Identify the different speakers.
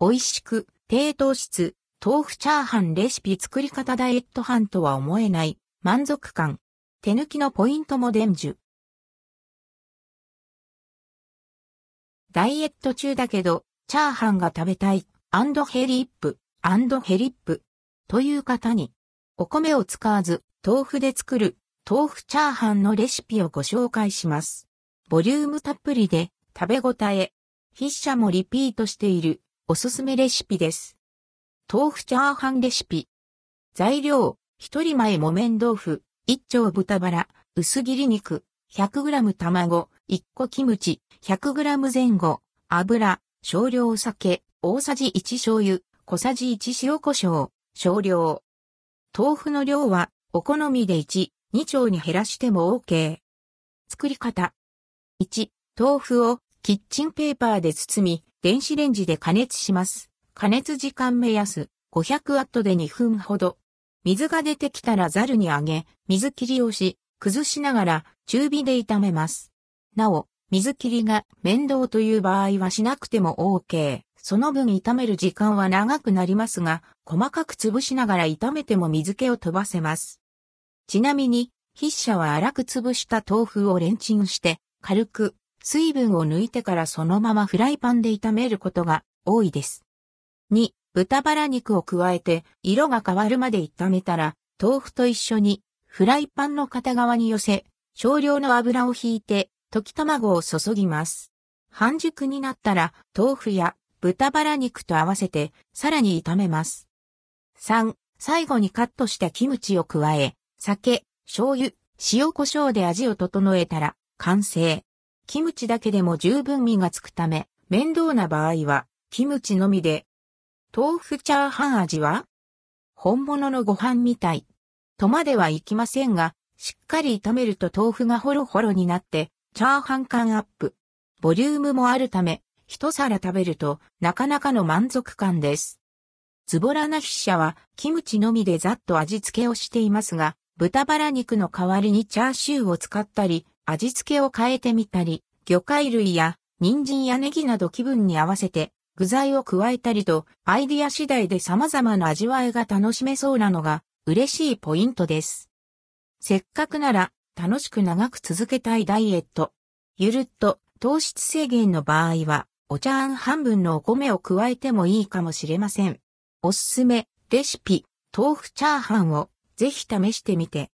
Speaker 1: 美味しく、低糖質、豆腐チャーハンレシピ作り方ダイエット飯とは思えない満足感。手抜きのポイントも伝授。ダイエット中だけど、チャーハンが食べたい、アンドヘリップ、アンド hellip、という方に、お米を使わず、豆腐で作る、豆腐チャーハンのレシピをご紹介します。ボリュームたっぷりで、食べ応え、筆者もリピートしている、おすすめレシピです。豆腐チャーハンレシピ。材料、一人前木綿豆腐、一丁豚バラ、薄切り肉、100g 卵、1個キムチ、100g 前後、油、少量酒、大さじ1醤油、小さじ1塩胡椒、少量。豆腐の量は、お好みで1、2丁に減らしても OK。作り方。1、豆腐をキッチンペーパーで包み、電子レンジで加熱します。加熱時間目安、500ワットで2分ほど。水が出てきたらザルにあげ、水切りをし、崩しながら中火で炒めます。なお、水切りが面倒という場合はしなくても OK。その分炒める時間は長くなりますが、細かく潰しながら炒めても水気を飛ばせます。ちなみに、筆者は粗く潰した豆腐をレンチンして、軽く水分を抜いてからそのままフライパンで炒めることが多いです。2、豚バラ肉を加えて色が変わるまで炒めたら、豆腐と一緒にフライパンの片側に寄せ、少量の油を引いて溶き卵を注ぎます。半熟になったら豆腐や豚バラ肉と合わせてさらに炒めます。3、最後にカットしたキムチを加え、酒、醤油、塩胡椒で味を整えたら完成。キムチだけでも十分味がつくため、面倒な場合は、キムチのみで。豆腐チャーハン味は本物のご飯みたい。とまではいきませんが、しっかり炒めると豆腐がホロホロになって、チャーハン感アップ。ボリュームもあるため、一皿食べるとなかなかの満足感です。ズボラな筆者はキムチのみでざっと味付けをしていますが、豚バラ肉の代わりにチャーシューを使ったり、味付けを変えてみたり、魚介類や人参やネギなど気分に合わせて具材を加えたりとアイディア次第で様々な味わいが楽しめそうなのが嬉しいポイントです。せっかくなら楽しく長く続けたいダイエット。ゆるっと糖質制限の場合はお茶碗半分のお米を加えてもいいかもしれません。おすすめレシピ豆腐チャーハンをぜひ試してみて